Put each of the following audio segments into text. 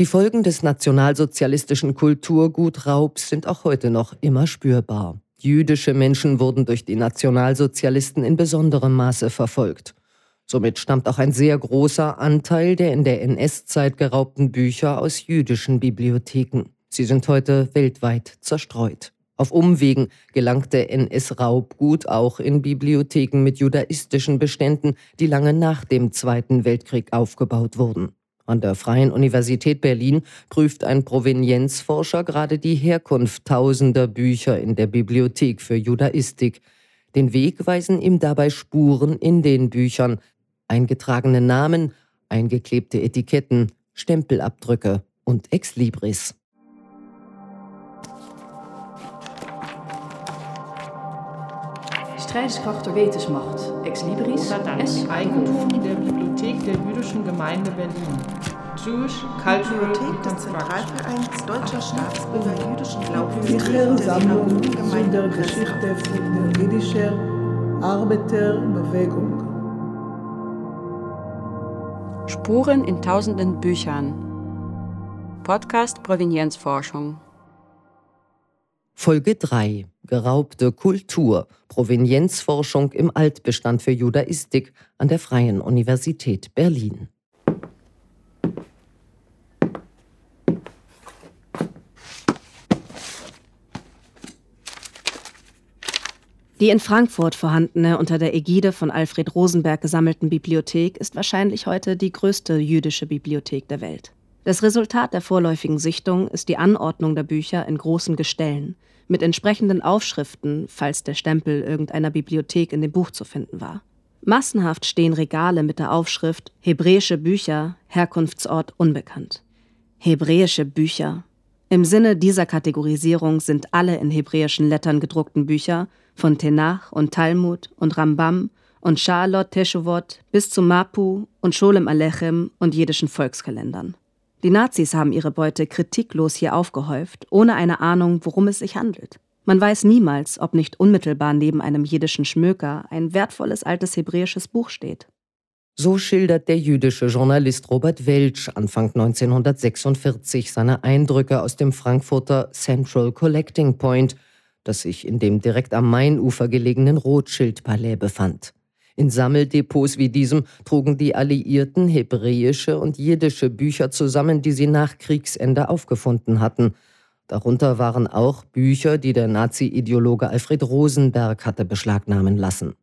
Die Folgen des nationalsozialistischen Kulturgutraubs sind auch heute noch immer spürbar. Jüdische Menschen wurden durch die Nationalsozialisten in besonderem Maße verfolgt. Somit stammt auch ein sehr großer Anteil der in der NS-Zeit geraubten Bücher aus jüdischen Bibliotheken. Sie sind heute weltweit zerstreut. Auf Umwegen gelangte NS-Raubgut auch in Bibliotheken mit judaistischen Beständen, die lange nach dem Zweiten Weltkrieg aufgebaut wurden. An der Freien Universität Berlin prüft ein Provenienzforscher gerade die Herkunft tausender Bücher in der Bibliothek für Judaistik. Den Weg weisen ihm dabei Spuren in den Büchern, eingetragene Namen, eingeklebte Etiketten, Stempelabdrücke und Exlibris. Strijdkracht der Wetensmacht, Ex Libris, S. Eigentum der Bibliothek der Jüdischen Gemeinde Berlin. Jewish Cultural Bibliothek des Zentralvereins Deutscher Staatsbürger jüdischen Glaubens Bücher, Sammlung zu der Geschichte der jüdischen Arbeiterbewegung. Spuren in tausenden Büchern. Podcast Provenienzforschung. Folge 3. Geraubte Kultur. Provenienzforschung im Altbestand für Judaistik an der Freien Universität Berlin. Die in Frankfurt vorhandene, unter der Ägide von Alfred Rosenberg gesammelten Bibliothek ist wahrscheinlich heute die größte jüdische Bibliothek der Welt. Das Resultat der vorläufigen Sichtung ist die Anordnung der Bücher in großen Gestellen, mit entsprechenden Aufschriften, falls der Stempel irgendeiner Bibliothek in dem Buch zu finden war. Massenhaft stehen Regale mit der Aufschrift Hebräische Bücher, Herkunftsort unbekannt. Hebräische Bücher. Im Sinne dieser Kategorisierung sind alle in hebräischen Lettern gedruckten Bücher von Tenach und Talmud und Rambam und Charlotte Teshuvot bis zu Mapu und Scholem Alechem und jiddischen Volkskalendern. Die Nazis haben ihre Beute kritiklos hier aufgehäuft, ohne eine Ahnung, worum es sich handelt. Man weiß niemals, ob nicht unmittelbar neben einem jiddischen Schmöker ein wertvolles altes hebräisches Buch steht. So schildert der jüdische Journalist Robert Welch Anfang 1946 seine Eindrücke aus dem Frankfurter Central Collecting Point – das sich in dem direkt am Mainufer gelegenen Rothschild-Palais befand. In Sammeldepots wie diesem trugen die Alliierten hebräische und jiddische Bücher zusammen, die sie nach Kriegsende aufgefunden hatten. Darunter waren auch Bücher, die der Nazi-Ideologe Alfred Rosenberg hatte beschlagnahmen lassen.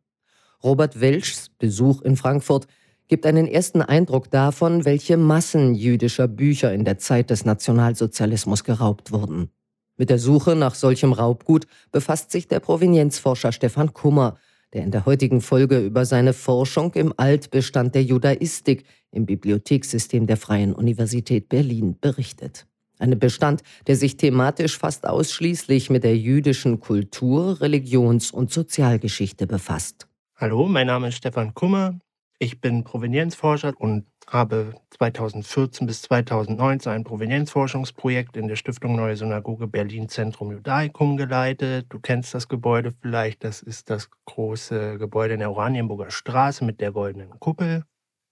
Robert Welschs Besuch in Frankfurt gibt einen ersten Eindruck davon, welche Massen jüdischer Bücher in der Zeit des Nationalsozialismus geraubt wurden. Mit der Suche nach solchem Raubgut befasst sich der Provenienzforscher Stefan Kummer, der in der heutigen Folge über seine Forschung im Altbestand der Judaistik im Bibliothekssystem der Freien Universität Berlin berichtet. Ein Bestand, der sich thematisch fast ausschließlich mit der jüdischen Kultur, Religions- und Sozialgeschichte befasst. Hallo, mein Name ist Stefan Kummer. Ich bin Provenienzforscher und habe 2014 bis 2019 ein Provenienzforschungsprojekt in der Stiftung Neue Synagoge Berlin Zentrum Judaicum geleitet. Du kennst das Gebäude vielleicht. Das ist das große Gebäude in der Oranienburger Straße mit der goldenen Kuppel.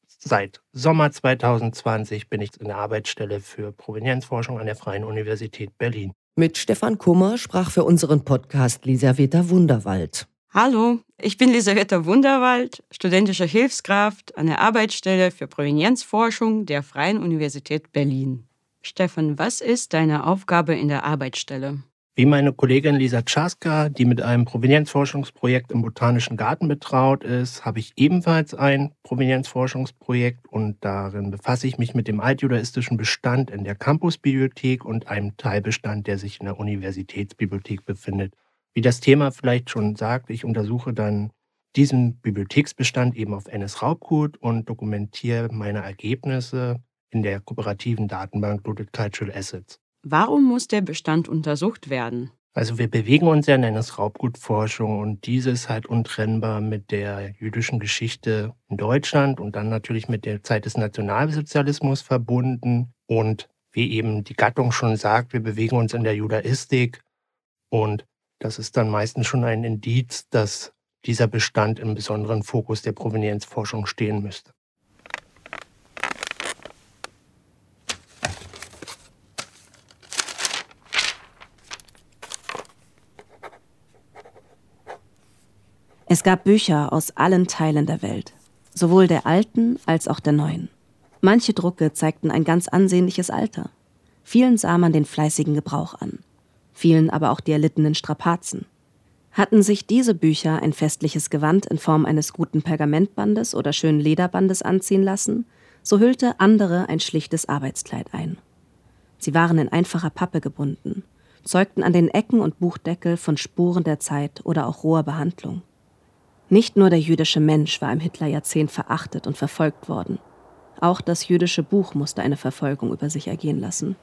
Seit Sommer 2020 bin ich in der Arbeitsstelle für Provenienzforschung an der Freien Universität Berlin. Mit Stefan Kummer sprach für unseren Podcast Lisaveta Wunderwald. Hallo, ich bin Elisabetta Wunderwald, studentische Hilfskraft an der Arbeitsstelle für Provenienzforschung der Freien Universität Berlin. Stefan, was ist deine Aufgabe in der Arbeitsstelle? Wie meine Kollegin Lisa Czaska, die mit einem Provenienzforschungsprojekt im Botanischen Garten betraut ist, habe ich ebenfalls ein Provenienzforschungsprojekt und darin befasse ich mich mit dem altjudaistischen Bestand in der Campusbibliothek und einem Teilbestand, der sich in der Universitätsbibliothek befindet. Wie das Thema vielleicht schon sagt, ich untersuche dann diesen Bibliotheksbestand eben auf NS-Raubgut und dokumentiere meine Ergebnisse in der kooperativen Datenbank Looted Cultural Assets. Warum muss der Bestand untersucht werden? Also wir bewegen uns ja in NS-Raubgutforschung und diese ist halt untrennbar mit der jüdischen Geschichte in Deutschland und dann natürlich mit der Zeit des Nationalsozialismus verbunden. Und wie eben die Gattung schon sagt, wir bewegen uns in der Judaistik und das ist dann meistens schon ein Indiz, dass dieser Bestand im besonderen Fokus der Provenienzforschung stehen müsste. Es gab Bücher aus allen Teilen der Welt, sowohl der alten als auch der neuen. Manche Drucke zeigten ein ganz ansehnliches Alter. Vielen sah man den fleißigen Gebrauch an vielen aber auch die erlittenen Strapazen. Hatten sich diese Bücher ein festliches Gewand in Form eines guten Pergamentbandes oder schönen Lederbandes anziehen lassen, so hüllte andere ein schlichtes Arbeitskleid ein. Sie waren in einfacher Pappe gebunden, zeugten an den Ecken und Buchdeckel von Spuren der Zeit oder auch roher Behandlung. Nicht nur der jüdische Mensch war im Hitlerjahrzehnt verachtet und verfolgt worden. Auch das jüdische Buch musste eine Verfolgung über sich ergehen lassen.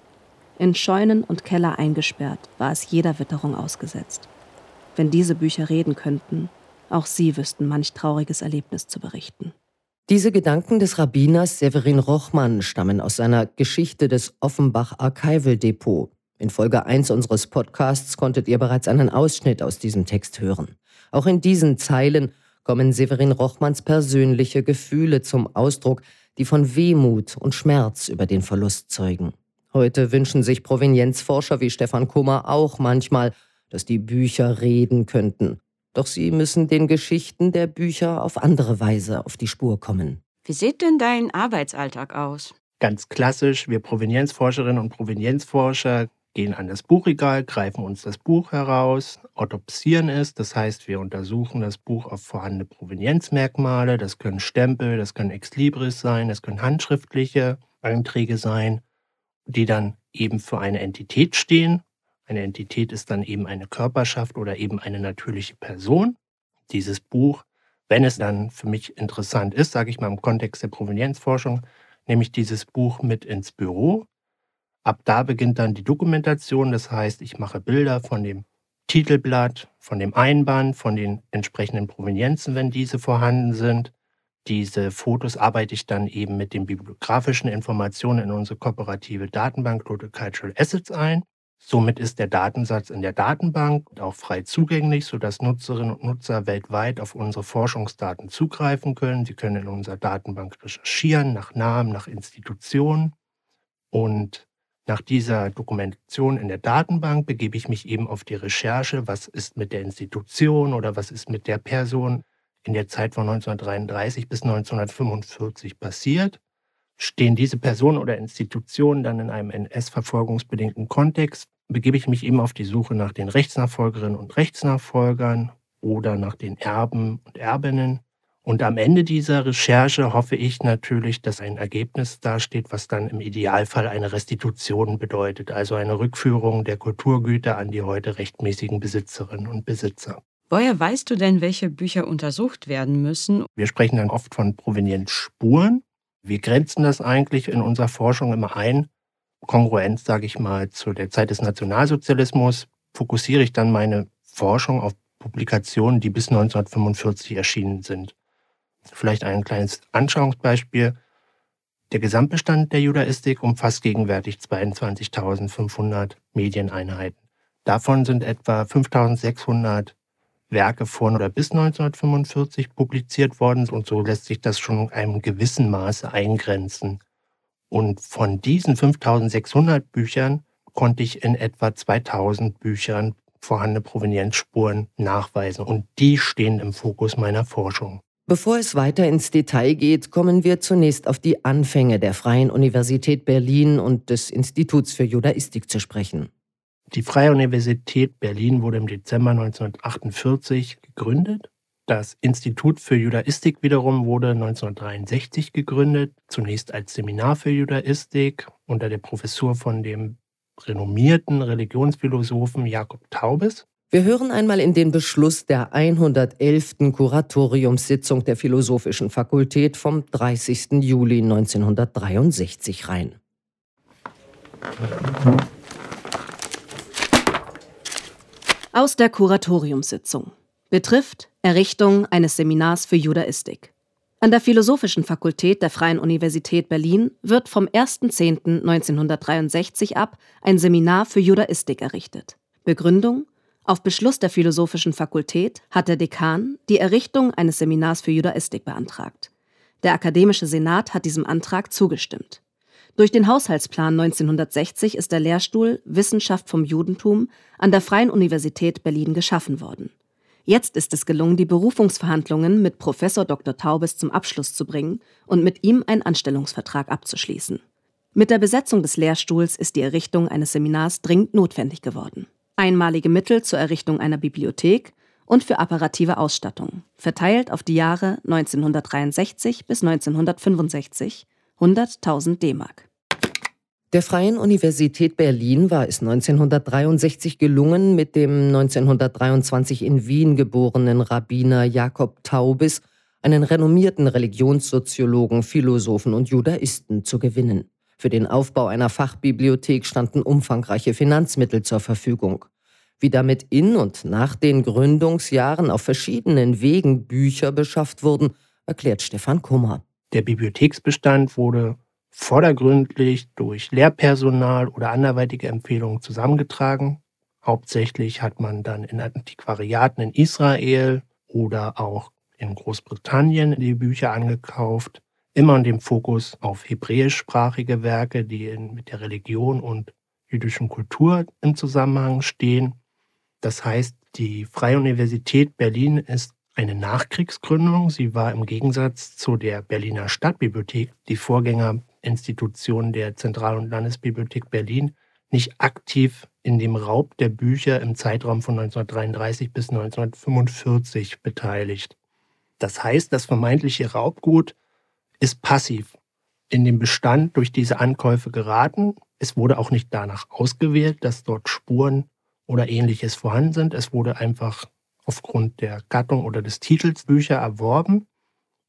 In Scheunen und Keller eingesperrt war es jeder Witterung ausgesetzt. Wenn diese Bücher reden könnten, auch sie wüssten manch trauriges Erlebnis zu berichten. Diese Gedanken des Rabbiners Severin Rochmann stammen aus seiner Geschichte des Offenbach Archival Depot. In Folge 1 unseres Podcasts konntet ihr bereits einen Ausschnitt aus diesem Text hören. Auch in diesen Zeilen kommen Severin Rochmanns persönliche Gefühle zum Ausdruck, die von Wehmut und Schmerz über den Verlust zeugen. Heute wünschen sich Provenienzforscher wie Stefan Kummer auch manchmal, dass die Bücher reden könnten. Doch sie müssen den Geschichten der Bücher auf andere Weise auf die Spur kommen. Wie sieht denn dein Arbeitsalltag aus? Ganz klassisch, wir Provenienzforscherinnen und Provenienzforscher gehen an das Buchregal, greifen uns das Buch heraus, autopsieren es, das heißt, wir untersuchen das Buch auf vorhandene Provenienzmerkmale, das können Stempel, das können Exlibris sein, das können handschriftliche Einträge sein, die dann eben für eine Entität stehen eine Entität ist dann eben eine Körperschaft oder eben eine natürliche Person. Dieses Buch, wenn es dann für mich interessant ist, sage ich mal im Kontext der Provenienzforschung, nehme ich dieses Buch mit ins Büro. Ab da beginnt dann die Dokumentation, das heißt, ich mache Bilder von dem Titelblatt, von dem Einband, von den entsprechenden Provenienzen, wenn diese vorhanden sind. Diese Fotos arbeite ich dann eben mit den bibliografischen Informationen in unsere kooperative Datenbank Total Cultural Assets ein. Somit ist der Datensatz in der Datenbank auch frei zugänglich, sodass Nutzerinnen und Nutzer weltweit auf unsere Forschungsdaten zugreifen können. Sie können in unserer Datenbank recherchieren nach Namen, nach Institutionen. Und nach dieser Dokumentation in der Datenbank begebe ich mich eben auf die Recherche, was ist mit der Institution oder was ist mit der Person in der Zeit von 1933 bis 1945 passiert Stehen diese Personen oder Institutionen dann in einem NS-verfolgungsbedingten Kontext, begebe ich mich eben auf die Suche nach den Rechtsnachfolgerinnen und Rechtsnachfolgern oder nach den Erben und Erbinnen. Und am Ende dieser Recherche hoffe ich natürlich, dass ein Ergebnis dasteht, was dann im Idealfall eine Restitution bedeutet, also eine Rückführung der Kulturgüter an die heute rechtmäßigen Besitzerinnen und Besitzer. Woher weißt du denn, welche Bücher untersucht werden müssen? Wir sprechen dann oft von Provenienzspuren. Wir grenzen das eigentlich in unserer Forschung immer ein. Kongruenz, sage ich mal, zu der Zeit des Nationalsozialismus fokussiere ich dann meine Forschung auf Publikationen, die bis 1945 erschienen sind. Vielleicht ein kleines Anschauungsbeispiel. Der Gesamtbestand der Judaistik umfasst gegenwärtig 22.500 Medieneinheiten. Davon sind etwa 5.600 Werke von oder bis 1945 publiziert worden und so lässt sich das schon in einem gewissen Maße eingrenzen. Und von diesen 5600 Büchern konnte ich in etwa 2000 Büchern vorhandene Provenienzspuren nachweisen und die stehen im Fokus meiner Forschung. Bevor es weiter ins Detail geht, kommen wir zunächst auf die Anfänge der Freien Universität Berlin und des Instituts für Judaistik zu sprechen. Die Freie Universität Berlin wurde im Dezember 1948 gegründet. Das Institut für Judaistik wiederum wurde 1963 gegründet, zunächst als Seminar für Judaistik unter der Professur von dem renommierten Religionsphilosophen Jakob Taubes. Wir hören einmal in den Beschluss der 111. Kuratoriumssitzung der Philosophischen Fakultät vom 30. Juli 1963 rein. Aus der Kuratoriumssitzung. Betrifft Errichtung eines Seminars für Judaistik. An der Philosophischen Fakultät der Freien Universität Berlin wird vom 1.10.1963 ab ein Seminar für Judaistik errichtet. Begründung auf Beschluss der Philosophischen Fakultät hat der Dekan die Errichtung eines Seminars für Judaistik beantragt. Der Akademische Senat hat diesem Antrag zugestimmt. Durch den Haushaltsplan 1960 ist der Lehrstuhl Wissenschaft vom Judentum an der Freien Universität Berlin geschaffen worden. Jetzt ist es gelungen, die Berufungsverhandlungen mit Professor Dr. Taubes zum Abschluss zu bringen und mit ihm einen Anstellungsvertrag abzuschließen. Mit der Besetzung des Lehrstuhls ist die Errichtung eines Seminars dringend notwendig geworden. Einmalige Mittel zur Errichtung einer Bibliothek und für apparative Ausstattung, verteilt auf die Jahre 1963 bis 1965, 100.000 D-Mark. Der Freien Universität Berlin war es 1963 gelungen, mit dem 1923 in Wien geborenen Rabbiner Jakob Taubis einen renommierten Religionssoziologen, Philosophen und Judaisten zu gewinnen. Für den Aufbau einer Fachbibliothek standen umfangreiche Finanzmittel zur Verfügung. Wie damit in und nach den Gründungsjahren auf verschiedenen Wegen Bücher beschafft wurden, erklärt Stefan Kummer. Der Bibliotheksbestand wurde vordergründlich durch Lehrpersonal oder anderweitige Empfehlungen zusammengetragen. Hauptsächlich hat man dann in Antiquariaten in Israel oder auch in Großbritannien die Bücher angekauft, immer in dem Fokus auf hebräischsprachige Werke, die in, mit der Religion und jüdischen Kultur im Zusammenhang stehen. Das heißt, die Freie Universität Berlin ist eine Nachkriegsgründung. Sie war im Gegensatz zu der Berliner Stadtbibliothek, die Vorgänger Institution der Zentral- und Landesbibliothek Berlin nicht aktiv in dem Raub der Bücher im Zeitraum von 1933 bis 1945 beteiligt. Das heißt, das vermeintliche Raubgut ist passiv in den Bestand durch diese Ankäufe geraten. Es wurde auch nicht danach ausgewählt, dass dort Spuren oder ähnliches vorhanden sind. Es wurde einfach aufgrund der Gattung oder des Titels Bücher erworben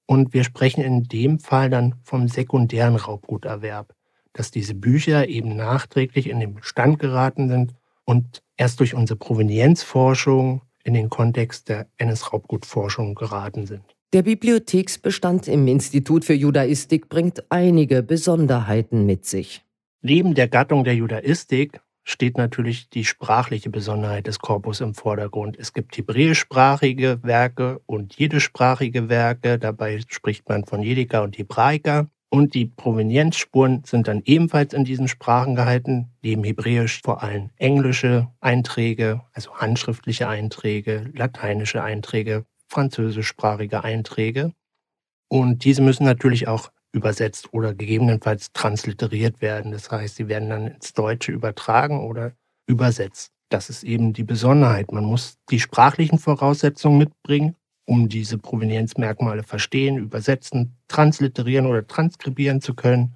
und wir sprechen in dem Fall dann vom sekundären Raubguterwerb, dass diese Bücher eben nachträglich in den Bestand geraten sind und erst durch unsere Provenienzforschung in den Kontext der NS-Raubgutforschung geraten sind. Der Bibliotheksbestand im Institut für Judaistik bringt einige Besonderheiten mit sich. Neben der Gattung der Judaistik steht natürlich die sprachliche Besonderheit des Korpus im Vordergrund. Es gibt hebräischsprachige Werke und jiddischsprachige Werke. Dabei spricht man von Jedika und Hebraika. Und die Provenienzspuren sind dann ebenfalls in diesen Sprachen gehalten, neben Hebräisch vor allem englische Einträge, also handschriftliche Einträge, lateinische Einträge, französischsprachige Einträge. Und diese müssen natürlich auch übersetzt oder gegebenenfalls transliteriert werden. Das heißt, sie werden dann ins Deutsche übertragen oder übersetzt. Das ist eben die Besonderheit. Man muss die sprachlichen Voraussetzungen mitbringen, um diese Provenienzmerkmale verstehen, übersetzen, transliterieren oder transkribieren zu können.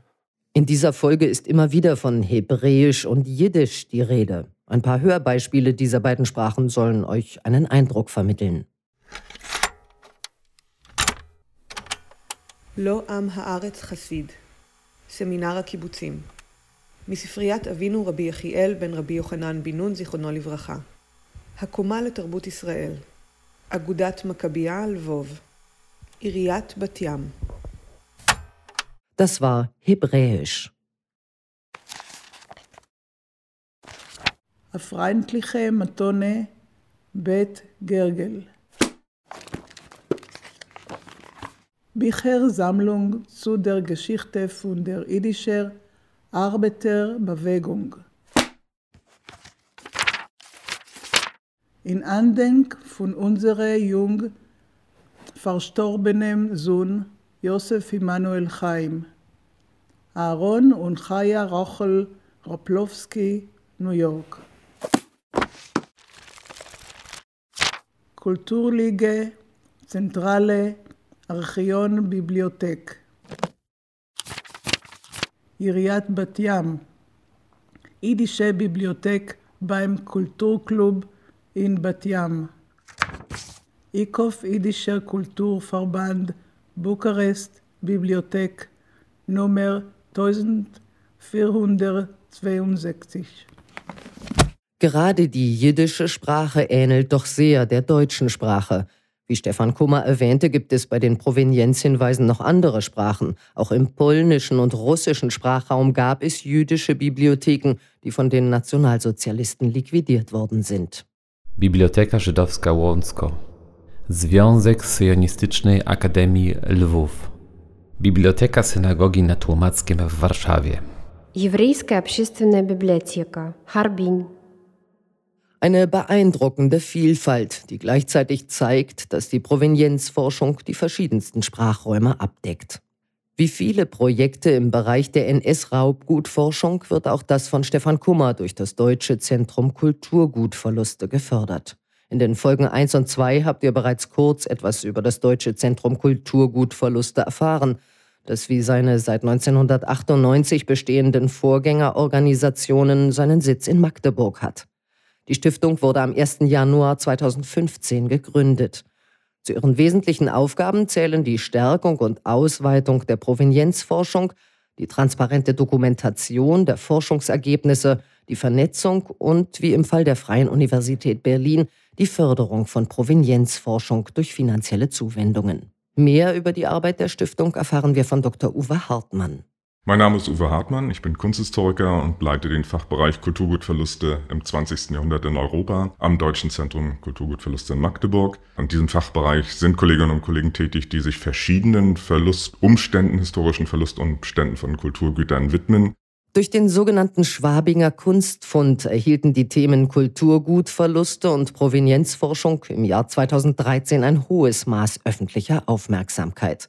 In dieser Folge ist immer wieder von Hebräisch und Jiddisch die Rede. Ein paar Hörbeispiele dieser beiden Sprachen sollen euch einen Eindruck vermitteln. לא עם הארץ חסיד, סמינר הקיבוצים. מספריית אבינו רבי יחיאל בן רבי יוחנן בן נון, זיכרונו לברכה. הקומה לתרבות ישראל. אגודת מכבייה, לבוב. עיריית בת ים. Das war Hebräisch. מתונה בית גרגל. Bücher Sammlung zu der Geschichte von der idischer Arbeiterbewegung. In Andenk von unserem jung verstorbenen Sohn Josef Immanuel Chaim, Aaron und Chaya Rochel Roplowski, New York. Kulturliga Zentrale ארכיון ביבליותק. עיריית בת ים, יידישה ביבליותק beim Kulturclub in Bat Yam. IKOF Idischer Kulturverband Bukarest Bibliothek Nummer 1462. Gerade die jiddische Sprache ähnelt doch sehr der deutschen Sprache. Wie Stefan Kummer erwähnte, gibt es bei den Provenienzhinweisen noch andere Sprachen. Auch im polnischen und russischen Sprachraum gab es jüdische Bibliotheken, die von den Nationalsozialisten liquidiert worden sind. Biblioteka Żydowska Łącko Związek Syjonistycznej Akademii Lwów Biblioteka Synagogi na Tłomackiem w Warszawie Еврейская общественная библиотека Харбин Eine beeindruckende Vielfalt, die gleichzeitig zeigt, dass die Provenienzforschung die verschiedensten Sprachräume abdeckt. Wie viele Projekte im Bereich der NS-Raubgutforschung wird auch das von Stefan Kummer durch das Deutsche Zentrum Kulturgutverluste gefördert. In den Folgen 1 und 2 habt ihr bereits kurz etwas über das Deutsche Zentrum Kulturgutverluste erfahren, das wie seine seit 1998 bestehenden Vorgängerorganisationen seinen Sitz in Magdeburg hat. Die Stiftung wurde am 1. Januar 2015 gegründet. Zu ihren wesentlichen Aufgaben zählen die Stärkung und Ausweitung der Provenienzforschung, die transparente Dokumentation der Forschungsergebnisse, die Vernetzung und, wie im Fall der Freien Universität Berlin, die Förderung von Provenienzforschung durch finanzielle Zuwendungen. Mehr über die Arbeit der Stiftung erfahren wir von Dr. Uwe Hartmann. Mein Name ist Uwe Hartmann, ich bin Kunsthistoriker und leite den Fachbereich Kulturgutverluste im 20. Jahrhundert in Europa am Deutschen Zentrum Kulturgutverluste in Magdeburg. In diesem Fachbereich sind Kolleginnen und Kollegen tätig, die sich verschiedenen Verlustumständen, historischen Verlustumständen von Kulturgütern widmen. Durch den sogenannten Schwabinger Kunstfund erhielten die Themen Kulturgutverluste und Provenienzforschung im Jahr 2013 ein hohes Maß öffentlicher Aufmerksamkeit.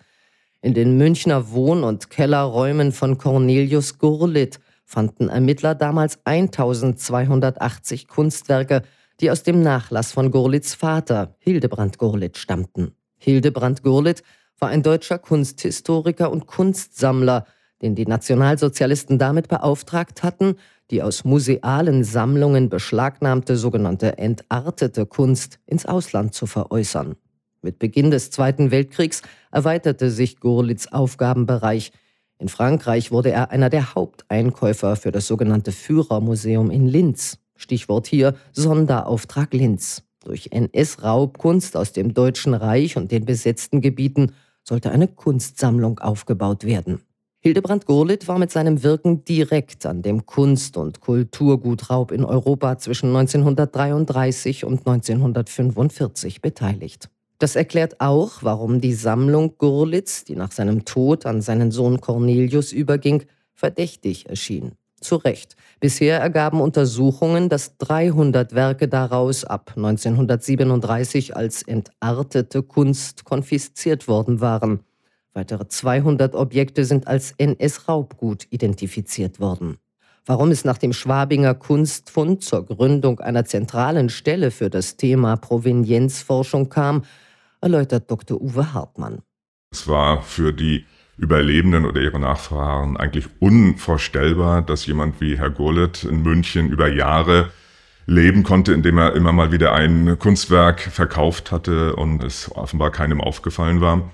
In den Münchner Wohn- und Kellerräumen von Cornelius Gurlitt fanden Ermittler damals 1280 Kunstwerke, die aus dem Nachlass von Gurlitz Vater, Hildebrand Gurlitt, stammten. Hildebrand Gurlitt war ein deutscher Kunsthistoriker und Kunstsammler, den die Nationalsozialisten damit beauftragt hatten, die aus musealen Sammlungen beschlagnahmte sogenannte entartete Kunst ins Ausland zu veräußern. Mit Beginn des Zweiten Weltkriegs erweiterte sich Gurlitz Aufgabenbereich. In Frankreich wurde er einer der Haupteinkäufer für das sogenannte Führermuseum in Linz. Stichwort hier Sonderauftrag Linz. Durch NS-Raubkunst aus dem Deutschen Reich und den besetzten Gebieten sollte eine Kunstsammlung aufgebaut werden. Hildebrand Gurlitt war mit seinem Wirken direkt an dem Kunst- und Kulturgutraub in Europa zwischen 1933 und 1945 beteiligt. Das erklärt auch, warum die Sammlung Gurlitz, die nach seinem Tod an seinen Sohn Cornelius überging, verdächtig erschien. Zu Recht. Bisher ergaben Untersuchungen, dass 300 Werke daraus ab 1937 als entartete Kunst konfisziert worden waren. Weitere 200 Objekte sind als NS-Raubgut identifiziert worden. Warum es nach dem Schwabinger Kunstfund zur Gründung einer zentralen Stelle für das Thema Provenienzforschung kam, erläutert Dr. Uwe Hartmann. Es war für die Überlebenden oder ihre Nachfahren eigentlich unvorstellbar, dass jemand wie Herr Gurlitt in München über Jahre leben konnte, indem er immer mal wieder ein Kunstwerk verkauft hatte und es offenbar keinem aufgefallen war.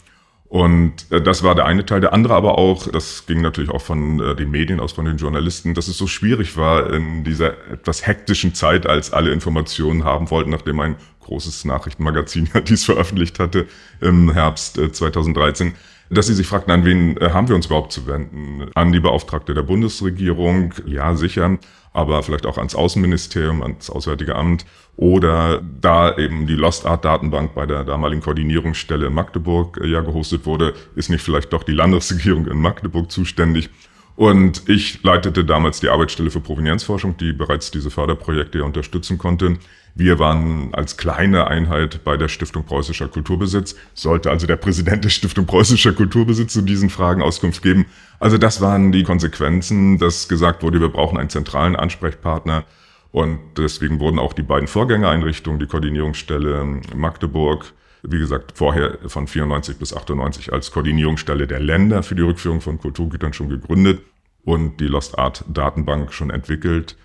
Und äh, das war der eine Teil. Der andere aber auch, das ging natürlich auch von äh, den Medien aus, von den Journalisten, dass es so schwierig war in dieser etwas hektischen Zeit, als alle Informationen haben wollten, nachdem ein großes Nachrichtenmagazin dies veröffentlicht hatte im Herbst 2013, äh, dass sie sich fragten, an wen haben wir uns überhaupt zu wenden? An die Beauftragte der Bundesregierung, ja sicher, aber vielleicht auch ans Außenministerium, ans Auswärtige Amt oder da eben die Lost Art Datenbank bei der damaligen Koordinierungsstelle in Magdeburg äh, ja gehostet wurde, ist nicht vielleicht doch die Landesregierung in Magdeburg zuständig. Und ich leitete damals die Arbeitsstelle für Provenienzforschung, die bereits diese Förderprojekte unterstützen konnte. Wir waren als kleine Einheit bei der Stiftung Preußischer Kulturbesitz. Sollte also der Präsident der Stiftung Preußischer Kulturbesitz zu diesen Fragen Auskunft geben. Also das waren die Konsequenzen, dass gesagt wurde, wir brauchen einen zentralen Ansprechpartner. Und deswegen wurden auch die beiden Vorgängereinrichtungen, die Koordinierungsstelle Magdeburg, wie gesagt, vorher von 94 bis 98 als Koordinierungsstelle der Länder für die Rückführung von Kulturgütern schon gegründet und die Lost Art Datenbank schon entwickelt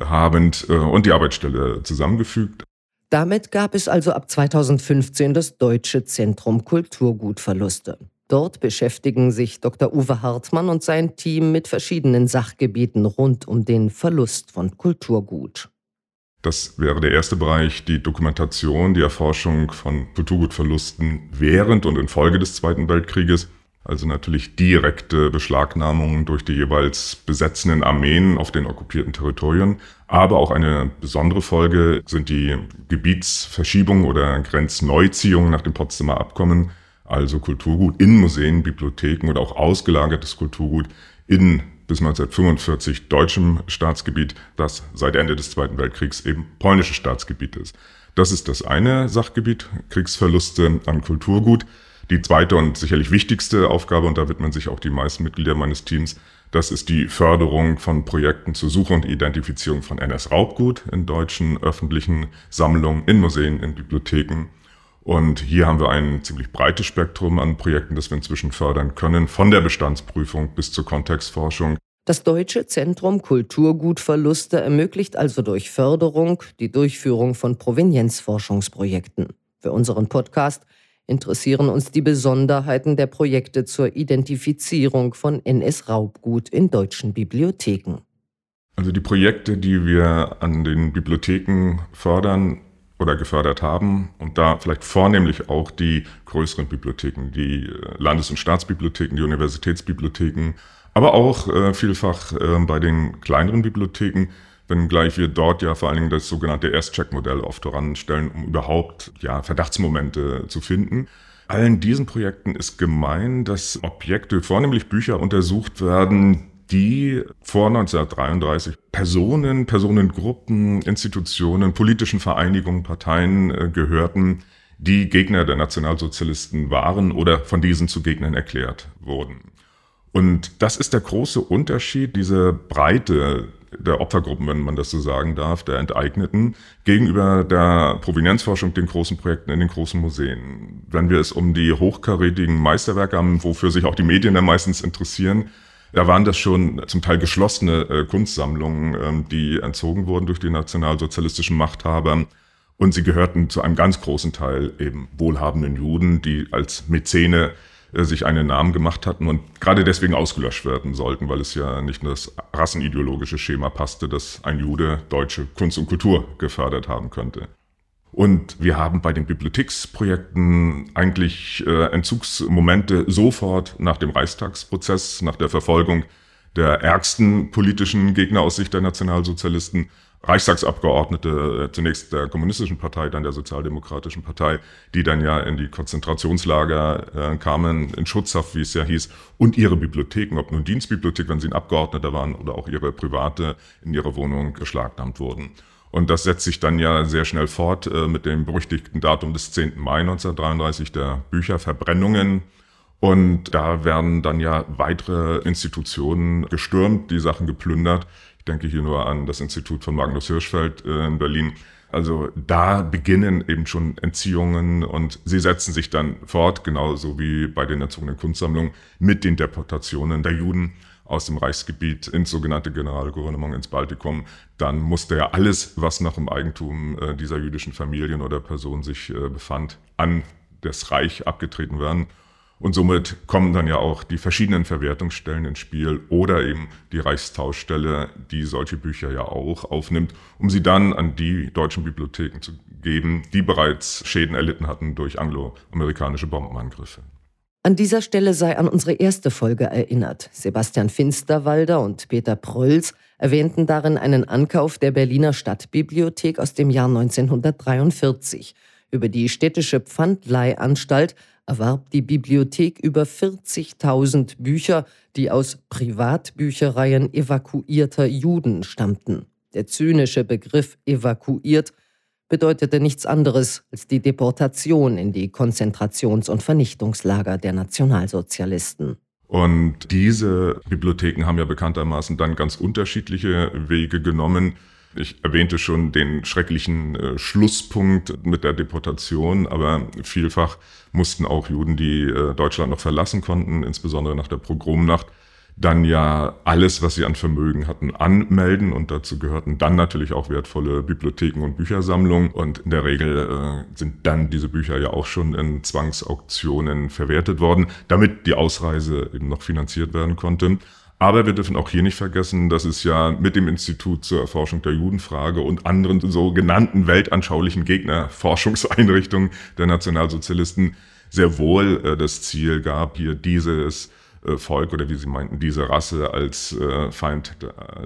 habend äh, und die Arbeitsstelle zusammengefügt. Damit gab es also ab 2015 das Deutsche Zentrum Kulturgutverluste. Dort beschäftigen sich Dr. Uwe Hartmann und sein Team mit verschiedenen Sachgebieten rund um den Verlust von Kulturgut. Das wäre der erste Bereich, die Dokumentation, die Erforschung von Kulturgutverlusten während und infolge des Zweiten Weltkrieges. Also natürlich direkte Beschlagnahmungen durch die jeweils besetzenden Armeen auf den okkupierten Territorien. Aber auch eine besondere Folge sind die Gebietsverschiebungen oder Grenzneuziehungen nach dem Potsdamer Abkommen. Also Kulturgut in Museen, Bibliotheken oder auch ausgelagertes Kulturgut in bis 1945 deutschem Staatsgebiet, das seit Ende des Zweiten Weltkriegs eben polnisches Staatsgebiet ist. Das ist das eine Sachgebiet, Kriegsverluste an Kulturgut. Die zweite und sicherlich wichtigste Aufgabe, und da widmen sich auch die meisten Mitglieder meines Teams, das ist die Förderung von Projekten zur Suche und Identifizierung von NS-Raubgut in deutschen öffentlichen Sammlungen, in Museen, in Bibliotheken. Und hier haben wir ein ziemlich breites Spektrum an Projekten, das wir inzwischen fördern können, von der Bestandsprüfung bis zur Kontextforschung. Das Deutsche Zentrum Kulturgutverluste ermöglicht also durch Förderung die Durchführung von Provenienzforschungsprojekten. Für unseren Podcast interessieren uns die Besonderheiten der Projekte zur Identifizierung von NS-Raubgut in deutschen Bibliotheken. Also die Projekte, die wir an den Bibliotheken fördern oder gefördert haben und da vielleicht vornehmlich auch die größeren Bibliotheken, die äh, Landes- und Staatsbibliotheken, die Universitätsbibliotheken, aber auch äh, vielfach äh, bei den kleineren Bibliotheken wenngleich wir dort ja vor allen Dingen das sogenannte Erstcheck-Modell oft voranstellen, um überhaupt ja, Verdachtsmomente zu finden. Allen diesen Projekten ist gemein, dass Objekte, vornehmlich Bücher, untersucht werden, die vor 1933 Personen, Personengruppen, Institutionen, politischen Vereinigungen, Parteien äh, gehörten, die Gegner der Nationalsozialisten waren oder von diesen zu Gegnern erklärt wurden. Und das ist der große Unterschied, diese Breite der Opfergruppen, wenn man das so sagen darf, der Enteigneten, gegenüber der Provenienzforschung, den großen Projekten in den großen Museen. Wenn wir es um die hochkarätigen Meisterwerke haben, wofür sich auch die Medien dann meistens interessieren, da waren das schon zum Teil geschlossene äh, Kunstsammlungen, ähm, die entzogen wurden durch die nationalsozialistischen Machthaber. Und sie gehörten zu einem ganz großen Teil eben wohlhabenden Juden, die als Mäzene sich einen Namen gemacht hatten und gerade deswegen ausgelöscht werden sollten, weil es ja nicht nur das rassenideologische Schema passte, dass ein Jude deutsche Kunst und Kultur gefördert haben könnte. Und wir haben bei den Bibliotheksprojekten eigentlich äh, Entzugsmomente sofort nach dem Reichstagsprozess, nach der Verfolgung der ärgsten politischen Gegner aus Sicht der Nationalsozialisten Reichstagsabgeordnete, äh, zunächst der Kommunistischen Partei, dann der Sozialdemokratischen Partei, die dann ja in die Konzentrationslager äh, kamen, in Schutzhaft, wie es ja hieß, und ihre Bibliotheken, ob nun Dienstbibliothek, wenn sie ein Abgeordneter waren, oder auch ihre private in ihrer Wohnung geschlagnahmt wurden. Und das setzt sich dann ja sehr schnell fort äh, mit dem berüchtigten Datum des 10. Mai 1933 der Bücherverbrennungen. Und da werden dann ja weitere Institutionen gestürmt, die Sachen geplündert. Ich denke hier nur an das Institut von Magnus Hirschfeld äh, in Berlin. Also da beginnen eben schon Entziehungen und sie setzen sich dann fort, genauso wie bei den erzogenen Kunstsammlungen, mit den Deportationen der Juden aus dem Reichsgebiet ins sogenannte Generalgouvernement ins Baltikum. Dann musste ja alles, was noch im Eigentum äh, dieser jüdischen Familien oder Personen sich äh, befand, an das Reich abgetreten werden. Und somit kommen dann ja auch die verschiedenen Verwertungsstellen ins Spiel oder eben die Reichstauschstelle, die solche Bücher ja auch aufnimmt, um sie dann an die deutschen Bibliotheken zu geben, die bereits Schäden erlitten hatten durch angloamerikanische Bombenangriffe. An dieser Stelle sei an unsere erste Folge erinnert. Sebastian Finsterwalder und Peter Prölls erwähnten darin einen Ankauf der Berliner Stadtbibliothek aus dem Jahr 1943. Über die städtische Pfandleihanstalt erwarb die Bibliothek über 40.000 Bücher, die aus Privatbüchereien evakuierter Juden stammten. Der zynische Begriff evakuiert bedeutete nichts anderes als die Deportation in die Konzentrations- und Vernichtungslager der Nationalsozialisten. Und diese Bibliotheken haben ja bekanntermaßen dann ganz unterschiedliche Wege genommen. Ich erwähnte schon den schrecklichen äh, Schlusspunkt mit der Deportation, aber vielfach mussten auch Juden, die äh, Deutschland noch verlassen konnten, insbesondere nach der Pogromnacht, dann ja alles, was sie an Vermögen hatten, anmelden und dazu gehörten dann natürlich auch wertvolle Bibliotheken und Büchersammlungen und in der Regel äh, sind dann diese Bücher ja auch schon in Zwangsauktionen verwertet worden, damit die Ausreise eben noch finanziert werden konnte. Aber wir dürfen auch hier nicht vergessen, dass es ja mit dem Institut zur Erforschung der Judenfrage und anderen sogenannten weltanschaulichen Gegnerforschungseinrichtungen der Nationalsozialisten sehr wohl äh, das Ziel gab, hier dieses äh, Volk oder wie Sie meinten, diese Rasse als äh, Feind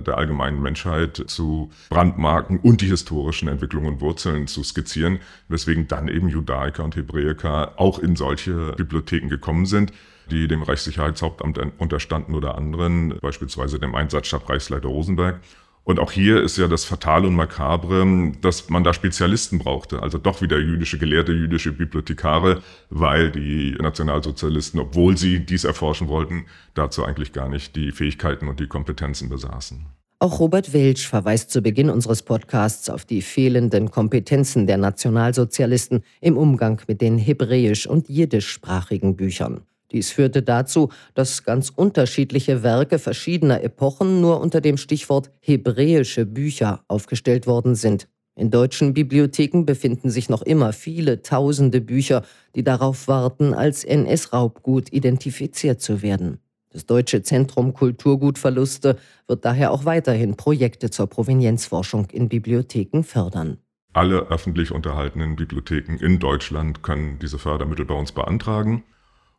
der allgemeinen Menschheit zu brandmarken und die historischen Entwicklungen und Wurzeln zu skizzieren, weswegen dann eben Judaiker und Hebräiker auch in solche Bibliotheken gekommen sind die dem Reichssicherheitshauptamt unterstanden oder anderen, beispielsweise dem Einsatzstab Reichsleiter Rosenberg. Und auch hier ist ja das Fatale und Makabre, dass man da Spezialisten brauchte, also doch wieder jüdische Gelehrte, jüdische Bibliothekare, weil die Nationalsozialisten, obwohl sie dies erforschen wollten, dazu eigentlich gar nicht die Fähigkeiten und die Kompetenzen besaßen. Auch Robert Welsch verweist zu Beginn unseres Podcasts auf die fehlenden Kompetenzen der Nationalsozialisten im Umgang mit den hebräisch- und jiddischsprachigen Büchern. Dies führte dazu, dass ganz unterschiedliche Werke verschiedener Epochen nur unter dem Stichwort hebräische Bücher aufgestellt worden sind. In deutschen Bibliotheken befinden sich noch immer viele tausende Bücher, die darauf warten, als NS-Raubgut identifiziert zu werden. Das Deutsche Zentrum Kulturgutverluste wird daher auch weiterhin Projekte zur Provenienzforschung in Bibliotheken fördern. Alle öffentlich unterhaltenen Bibliotheken in Deutschland können diese Fördermittel bei uns beantragen.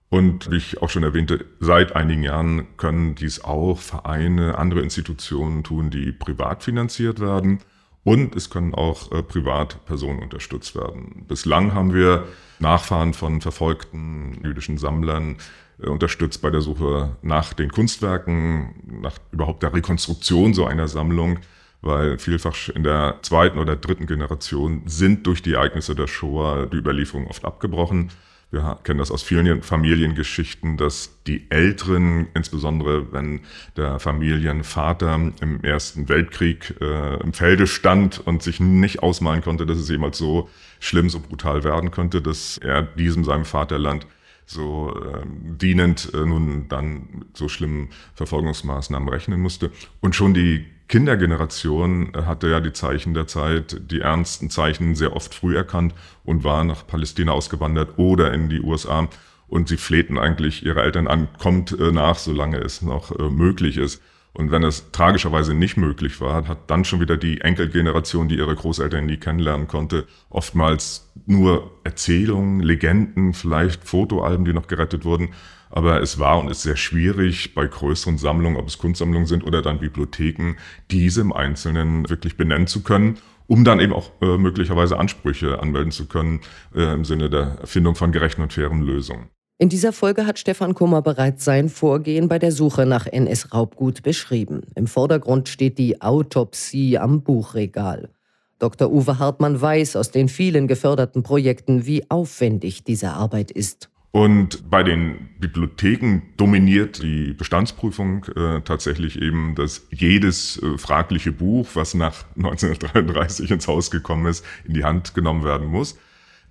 Und wie ich auch schon erwähnte, seit einigen Jahren können dies auch Vereine, andere Institutionen tun, die privat finanziert werden. Und es können auch äh, Privatpersonen unterstützt werden. Bislang haben wir Nachfahren von verfolgten jüdischen Sammlern äh, unterstützt bei der Suche nach den Kunstwerken, nach überhaupt der Rekonstruktion so einer Sammlung, weil vielfach in der zweiten oder dritten Generation sind durch die Ereignisse der Shoah die Überlieferungen oft abgebrochen. Wir kennen das aus vielen Familiengeschichten, dass die Älteren, insbesondere wenn der Familienvater im Ersten Weltkrieg äh, im Felde stand und sich nicht ausmalen konnte, dass es jemals so schlimm, so brutal werden könnte, dass er diesem seinem Vaterland so äh, dienend äh, nun dann so schlimmen Verfolgungsmaßnahmen rechnen musste. Und schon die Kindergeneration hatte ja die Zeichen der Zeit, die ernsten Zeichen sehr oft früh erkannt und war nach Palästina ausgewandert oder in die USA. Und sie flehten eigentlich ihre Eltern an, kommt äh, nach, solange es noch äh, möglich ist. Und wenn es tragischerweise nicht möglich war, hat dann schon wieder die Enkelgeneration, die ihre Großeltern nie kennenlernen konnte, oftmals nur Erzählungen, Legenden, vielleicht Fotoalben, die noch gerettet wurden, aber es war und ist sehr schwierig bei größeren Sammlungen, ob es Kunstsammlungen sind oder dann Bibliotheken, diese im Einzelnen wirklich benennen zu können um dann eben auch äh, möglicherweise Ansprüche anmelden zu können äh, im Sinne der Erfindung von gerechten und fairen Lösungen. In dieser Folge hat Stefan Kummer bereits sein Vorgehen bei der Suche nach NS-Raubgut beschrieben. Im Vordergrund steht die Autopsie am Buchregal. Dr. Uwe Hartmann weiß aus den vielen geförderten Projekten, wie aufwendig diese Arbeit ist. Und bei den Bibliotheken dominiert die Bestandsprüfung äh, tatsächlich eben, dass jedes äh, fragliche Buch, was nach 1933 ins Haus gekommen ist, in die Hand genommen werden muss.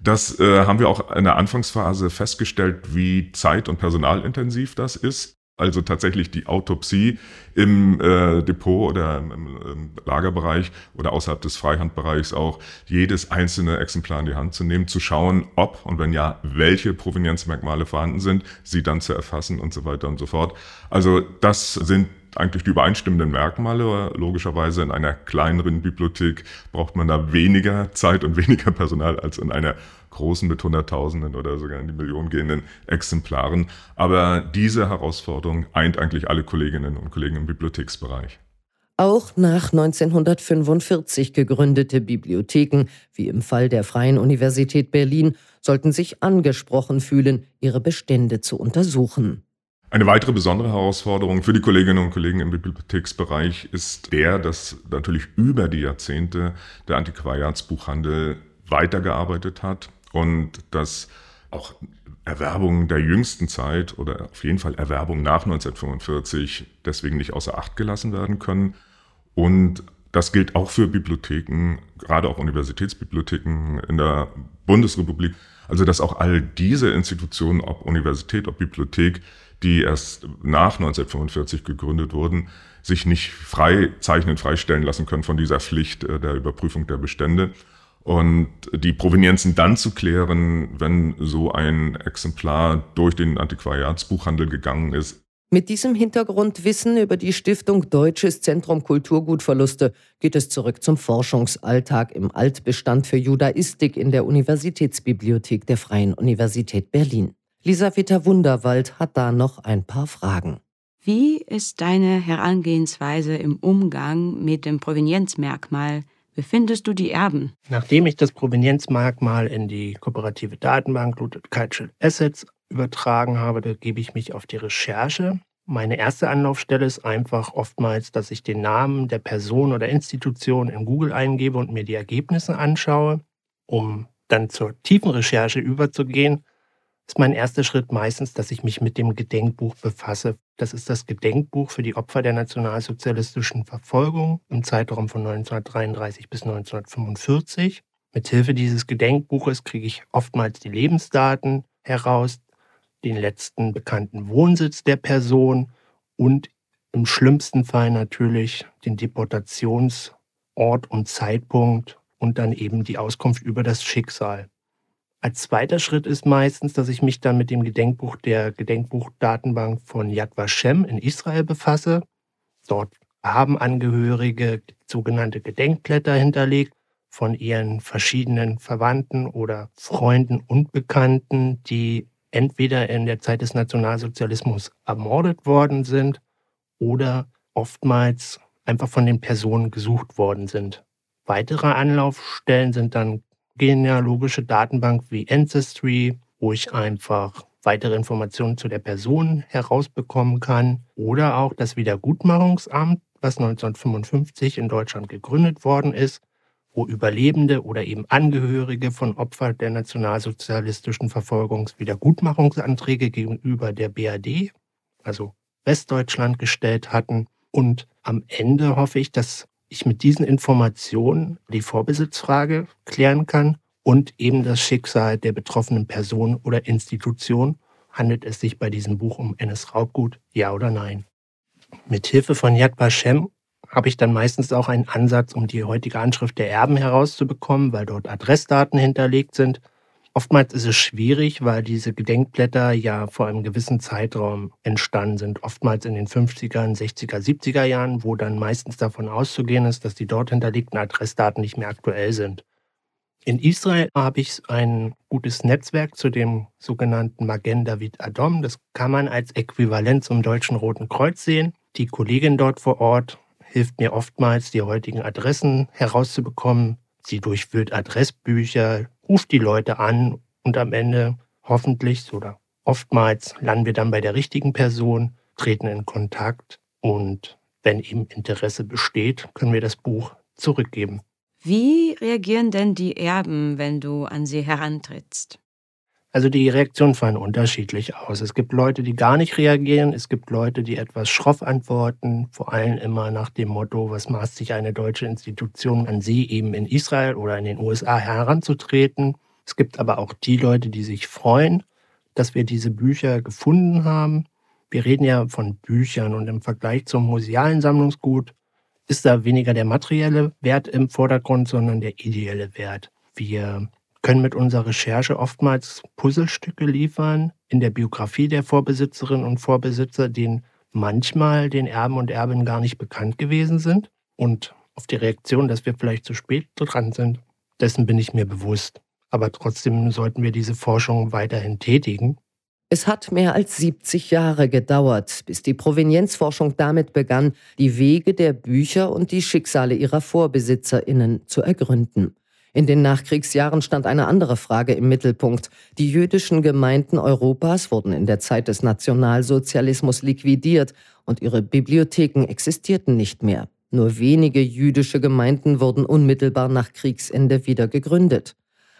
Das äh, haben wir auch in der Anfangsphase festgestellt, wie zeit- und personalintensiv das ist also tatsächlich die Autopsie im äh, Depot oder im, im, Lagerbereich oder außerhalb des Freihandbereichs auch jedes einzelne Exemplar in die Hand zu nehmen, zu schauen, ob und wenn ja, welche Provenienzmerkmale vorhanden sind, sie dann zu erfassen und so weiter und so fort. Also das sind eigentlich die übereinstimmenden Merkmale. Logischerweise in einer kleineren Bibliothek braucht man da weniger Zeit und weniger Personal als in einer großen mit Hunderttausenden oder sogar in die Millionen gehenden Exemplaren. Aber diese Herausforderung eint eigentlich alle Kolleginnen und Kollegen im Bibliotheksbereich. Auch nach 1945 gegründete Bibliotheken, wie im Fall der Freien Universität Berlin, sollten sich angesprochen fühlen, ihre Bestände zu untersuchen. Eine weitere besondere Herausforderung für die Kolleginnen und Kollegen im Bibliotheksbereich ist der, dass natürlich über die Jahrzehnte der Antiquariatsbuchhandel weitergearbeitet hat und dass auch Erwerbungen der jüngsten Zeit oder auf jeden Fall Erwerbungen nach 1945 deswegen nicht außer Acht gelassen werden können. Und das gilt auch für Bibliotheken, gerade auch Universitätsbibliotheken in der Bundesrepublik. Also dass auch all diese Institutionen, ob Universität, ob Bibliothek, die erst nach 1945 gegründet wurden, sich nicht frei zeichnen, freistellen lassen können von dieser Pflicht äh, der Überprüfung der Bestände. Und die Provenienzen dann zu klären, wenn so ein Exemplar durch den Antiquariatsbuchhandel gegangen ist. Mit diesem Hintergrundwissen über die Stiftung Deutsches Zentrum Kulturgutverluste geht es zurück zum Forschungsalltag im Altbestand für Judaistik in der Universitätsbibliothek der Freien Universität Berlin. Lisaveta Wunderwald hat da noch ein paar Fragen. Wie ist deine Herangehensweise im Umgang mit dem Provenienzmerkmal? Wie findest du die Erben? Nachdem ich das Provenienzmerkmal in die kooperative Datenbank Looted Cultural Assets übertragen habe, da gebe ich mich auf die Recherche. Meine erste Anlaufstelle ist einfach oftmals, dass ich den Namen der Person oder Institution in Google eingebe und mir die Ergebnisse anschaue. Um dann zur tiefen Recherche überzugehen, ist mein erster Schritt meistens, dass ich mich mit dem Gedenkbuch befasse. Das ist das Gedenkbuch für die Opfer der nationalsozialistischen Verfolgung im Zeitraum von 1933 bis 1945. Mithilfe dieses Gedenkbuches kriege ich oftmals die Lebensdaten heraus, den letzten bekannten Wohnsitz der Person und im schlimmsten Fall natürlich den Deportationsort und Zeitpunkt und dann eben die Auskunft über das Schicksal. Als zweiter Schritt ist meistens, dass ich mich dann mit dem Gedenkbuch der Gedenkbuchdatenbank von Yad Vashem in Israel befasse. Dort haben Angehörige sogenannte Gedenkblätter hinterlegt von ihren verschiedenen Verwandten oder Freunden und Bekannten, die entweder in der Zeit des Nationalsozialismus ermordet worden sind oder oftmals einfach von den Personen gesucht worden sind. Weitere Anlaufstellen sind dann genealogische Datenbank wie Ancestry, wo ich einfach weitere Informationen zu der Person herausbekommen kann. Oder auch das Wiedergutmachungsamt, was 1955 in Deutschland gegründet worden ist, wo Überlebende oder eben Angehörige von Opfern der nationalsozialistischen Verfolgungswiedergutmachungsanträge gegenüber der BRD, also Westdeutschland, gestellt hatten. Und am Ende hoffe ich, dass ich mit diesen Informationen die Vorbesitzfrage klären kann und eben das Schicksal der betroffenen Person oder Institution. Handelt es sich bei diesem Buch um NS-Raubgut, ja oder nein? Mit Hilfe von Yad Vashem habe ich dann meistens auch einen Ansatz, um die heutige Anschrift der Erben herauszubekommen, weil dort Adressdaten hinterlegt sind Oftmals ist es schwierig, weil diese Gedenkblätter ja vor einem gewissen Zeitraum entstanden sind. Oftmals in den 50er, 60er, 70er Jahren, wo dann meistens davon auszugehen ist, dass die dort hinterlegten Adressdaten nicht mehr aktuell sind. In Israel habe ich ein gutes Netzwerk zu dem sogenannten Magen David Adom. Das kann man als Äquivalent zum Deutschen Roten Kreuz sehen. Die Kollegin dort vor Ort hilft mir oftmals, die heutigen Adressen herauszubekommen. Sie durchführt Adressbücher, ruft die Leute an und am Ende hoffentlich oder oftmals landen wir dann bei der richtigen Person, treten in Kontakt und wenn eben Interesse besteht, können wir das Buch zurückgeben. Wie reagieren denn die Erben, wenn du an sie herantrittst? Also die Reaktionen fallen unterschiedlich aus. Es gibt Leute, die gar nicht reagieren. Es gibt Leute, die etwas schroff antworten, vor allem immer nach dem Motto, was maßt sich eine deutsche Institution an sie eben in Israel oder in den USA heranzutreten. Es gibt aber auch die Leute, die sich freuen, dass wir diese Bücher gefunden haben. Wir reden ja von Büchern und im Vergleich zum musealen Sammlungsgut ist da weniger der materielle Wert im Vordergrund, sondern der ideelle Wert. Wir können mit unserer Recherche oftmals Puzzlestücke liefern in der Biografie der Vorbesitzerinnen und Vorbesitzer, denen manchmal den Erben und Erben gar nicht bekannt gewesen sind. Und auf die Reaktion, dass wir vielleicht zu spät dran sind, dessen bin ich mir bewusst. Aber trotzdem sollten wir diese Forschung weiterhin tätigen. Es hat mehr als 70 Jahre gedauert, bis die Provenienzforschung damit begann, die Wege der Bücher und die Schicksale ihrer Vorbesitzerinnen zu ergründen. In den Nachkriegsjahren stand eine andere Frage im Mittelpunkt. Die jüdischen Gemeinden Europas wurden in der Zeit des Nationalsozialismus liquidiert und ihre Bibliotheken existierten nicht mehr. Nur wenige jüdische Gemeinden wurden unmittelbar nach Kriegsende wieder gegründet.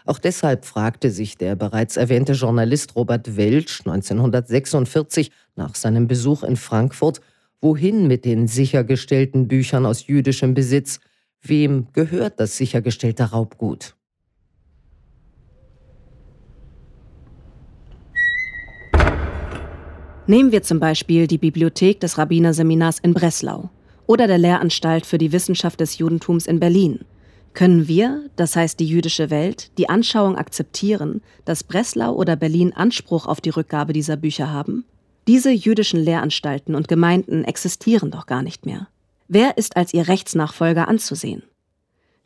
Auch deshalb fragte sich der bereits erwähnte Journalist Robert Welsch 1946 nach seinem Besuch in Frankfurt, wohin mit den sichergestellten Büchern aus jüdischem Besitz, Wem gehört das sichergestellte Raubgut? Nehmen wir zum Beispiel die Bibliothek des Rabbinerseminars in Breslau oder der Lehranstalt für die Wissenschaft des Judentums in Berlin. Können wir, das heißt die jüdische Welt, die Anschauung akzeptieren, dass Breslau oder Berlin Anspruch auf die Rückgabe dieser Bücher haben? Diese jüdischen Lehranstalten und Gemeinden existieren doch gar nicht mehr. Wer ist als ihr Rechtsnachfolger anzusehen?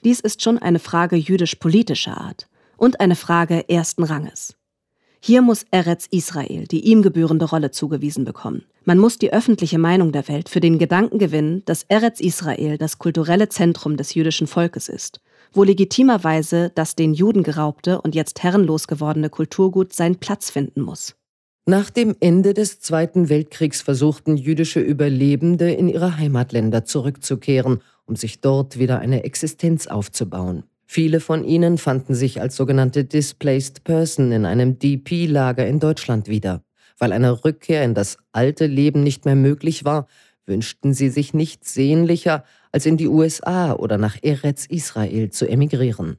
Dies ist schon eine Frage jüdisch-politischer Art und eine Frage ersten Ranges. Hier muss Eretz Israel die ihm gebührende Rolle zugewiesen bekommen. Man muss die öffentliche Meinung der Welt für den Gedanken gewinnen, dass Eretz Israel das kulturelle Zentrum des jüdischen Volkes ist, wo legitimerweise das den Juden geraubte und jetzt herrenlos gewordene Kulturgut seinen Platz finden muss. Nach dem Ende des Zweiten Weltkriegs versuchten jüdische Überlebende in ihre Heimatländer zurückzukehren, um sich dort wieder eine Existenz aufzubauen. Viele von ihnen fanden sich als sogenannte Displaced Person in einem DP-Lager in Deutschland wieder. Weil eine Rückkehr in das alte Leben nicht mehr möglich war, wünschten sie sich nichts sehnlicher, als in die USA oder nach Eretz Israel zu emigrieren.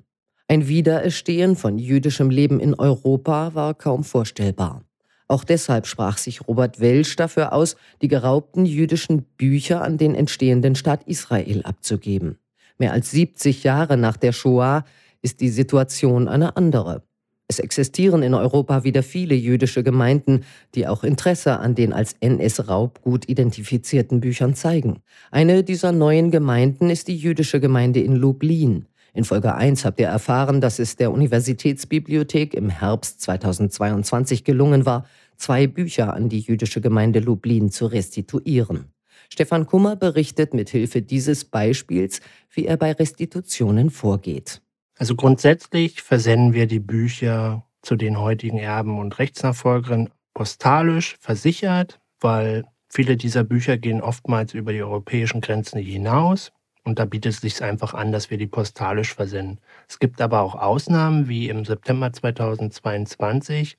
Ein Wiedererstehen von jüdischem Leben in Europa war kaum vorstellbar. Auch deshalb sprach sich Robert Welsch dafür aus, die geraubten jüdischen Bücher an den entstehenden Staat Israel abzugeben. Mehr als 70 Jahre nach der Shoah ist die Situation eine andere. Es existieren in Europa wieder viele jüdische Gemeinden, die auch Interesse an den als NS-Raubgut identifizierten Büchern zeigen. Eine dieser neuen Gemeinden ist die jüdische Gemeinde in Lublin. In Folge 1 habt ihr erfahren, dass es der Universitätsbibliothek im Herbst 2022 gelungen war, zwei Bücher an die jüdische Gemeinde Lublin zu restituieren. Stefan Kummer berichtet mit Hilfe dieses Beispiels, wie er bei Restitutionen vorgeht. Also grundsätzlich versenden wir die Bücher zu den heutigen Erben und Rechtsnachfolgerinnen postalisch versichert, weil viele dieser Bücher gehen oftmals über die europäischen Grenzen hinaus. Und da bietet es sich einfach an, dass wir die postalisch versenden. Es gibt aber auch Ausnahmen, wie im September 2022,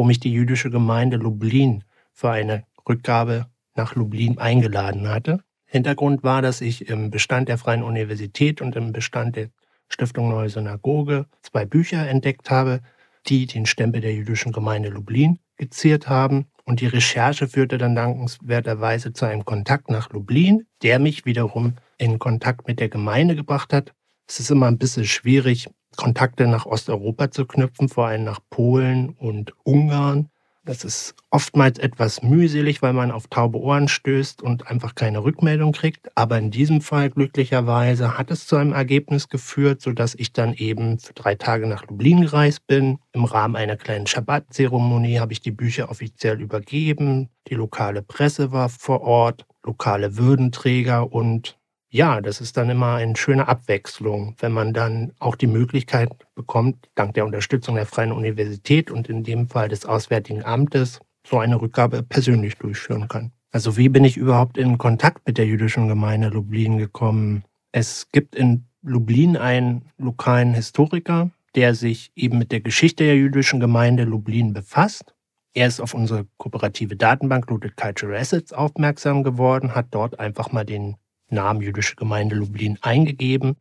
wo mich die jüdische Gemeinde Lublin für eine Rückgabe nach Lublin eingeladen hatte. Hintergrund war, dass ich im Bestand der Freien Universität und im Bestand der Stiftung Neue Synagoge zwei Bücher entdeckt habe, die den Stempel der jüdischen Gemeinde Lublin geziert haben. Und die Recherche führte dann dankenswerterweise zu einem Kontakt nach Lublin, der mich wiederum in Kontakt mit der Gemeinde gebracht hat. Es ist immer ein bisschen schwierig, Kontakte nach Osteuropa zu knüpfen, vor allem nach Polen und Ungarn. Das ist oftmals etwas mühselig, weil man auf taube Ohren stößt und einfach keine Rückmeldung kriegt. Aber in diesem Fall glücklicherweise hat es zu einem Ergebnis geführt, sodass ich dann eben für drei Tage nach Lublin gereist bin. Im Rahmen einer kleinen Schabbat-Zeremonie habe ich die Bücher offiziell übergeben. Die lokale Presse war vor Ort, lokale Würdenträger und ja, das ist dann immer eine schöne Abwechslung, wenn man dann auch die Möglichkeit bekommt, dank der Unterstützung der Freien Universität und in dem Fall des Auswärtigen Amtes, so eine Rückgabe persönlich durchführen kann. Also wie bin ich überhaupt in Kontakt mit der jüdischen Gemeinde Lublin gekommen? Es gibt in Lublin einen lokalen Historiker, der sich eben mit der Geschichte der jüdischen Gemeinde Lublin befasst. Er ist auf unsere kooperative Datenbank Looted Cultural Assets aufmerksam geworden, hat dort einfach mal den Namen Jüdische Gemeinde Lublin eingegeben